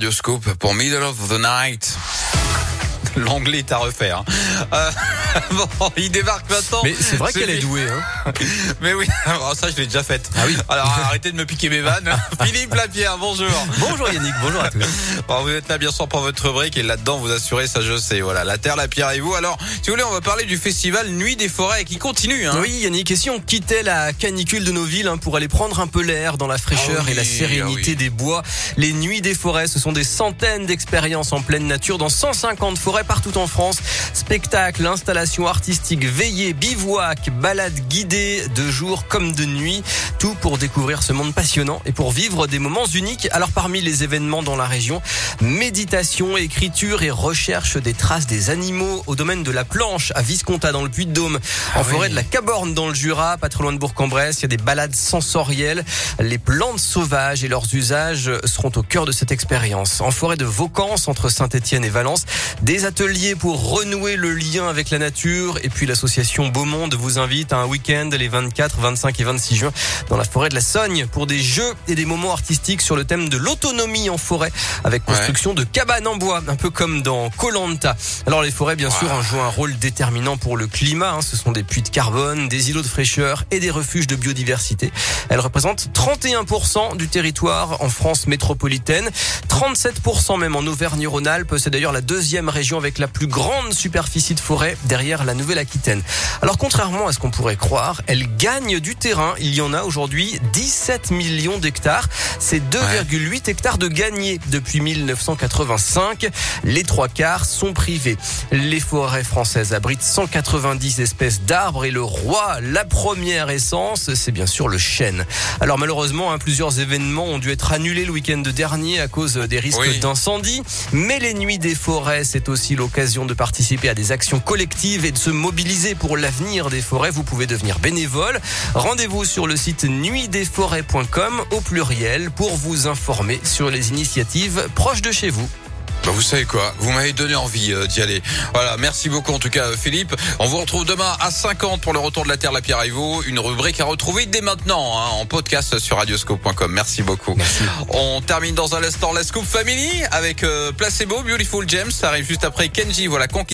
Radioscope pour Middle of the Night. L'anglais est à refaire. Euh, bon, il débarque maintenant. Mais c'est vrai qu'elle est douée. Hein. Mais oui, alors ça je l'ai déjà faite. Ah oui. Alors arrêtez de me piquer mes vannes. Philippe Lapierre, bonjour. Bonjour Yannick, bonjour à tous. Bon, vous êtes là bien sûr pour votre rubrique et là-dedans vous assurez ça je sais. Voilà, la terre, la pierre et vous. Alors, si vous voulez, on va parler du festival Nuit des forêts qui continue. Hein. Oui Yannick, et si on quittait la canicule de nos villes hein, pour aller prendre un peu l'air dans la fraîcheur Ah oui, et la sérénité ah oui. des bois, les Nuits des forêts, ce sont des centaines d'expériences en pleine nature dans 150 forêts partout en France. Spectacles, installations artistiques, veillées, bivouacs, balades guidées de jour comme de nuit. Tout pour découvrir ce monde passionnant et pour vivre des moments uniques. Alors parmi les événements dans la région, méditation, écriture et recherche des traces des animaux au domaine de la planche à Viscontat dans le Puy-de-Dôme, en Ah forêt oui. de la Caborne dans le Jura, pas très loin de Bourg-en-Bresse. Il y a des balades sensorielles. Les plantes sauvages et leurs usages seront au cœur de cette expérience. En forêt de Vaucance, entre Saint-Étienne et Valence, des ateliers pour renouer le lien avec la nature. Et puis l'association Beaumonde vous invite à un week-end les 24, 25 et 26 juin dans la forêt de la Sogne pour des jeux et des moments artistiques sur le thème de l'autonomie en forêt avec Ouais. construction de cabanes en bois, un peu comme dans Colanta. Alors les forêts, bien sûr, Wow. ont joué un rôle déterminant pour le climat. hein. Ce sont des puits de carbone, des îlots de fraîcheur et des refuges de biodiversité. Elles représentent 31% du territoire en France métropolitaine, 37% même en Auvergne-Rhône-Alpes. C'est d'ailleurs la deuxième région avec la plus grande superficie de forêt derrière la Nouvelle-Aquitaine. Alors contrairement à ce qu'on pourrait croire, elle gagne du terrain. Il y en a aujourd'hui 17 millions d'hectares. C'est 2,8 hectares de gagnés depuis 1985. Les trois quarts sont privés. Les forêts françaises abritent 190 espèces d'arbres et le roi, la première essence, c'est bien sûr le chêne. Alors malheureusement, hein, plusieurs événements ont dû être annulés le week-end dernier à cause des risques Oui. d'incendie. Mais les nuits des forêts, c'est aussi l'occasion de participer à des actions collectives et de se mobiliser pour l'avenir des forêts. Vous pouvez devenir bénévole. Rendez-vous sur le site nuitdesforêts.com au pluriel pour vous informer sur les initiatives proches de chez vous. Bah, vous savez quoi Vous m'avez donné envie euh, d'y aller. Voilà, merci beaucoup en tout cas euh, Philippe. On vous retrouve demain à 50 pour le retour de la Terre, la Pierre et vous. Une rubrique à retrouver dès maintenant hein, en podcast sur radioscope.com. Merci beaucoup. On termine dans un instant la Scoop Family avec euh, Placebo, Beautiful James. Ça arrive juste après Kenji. Voilà, conquis.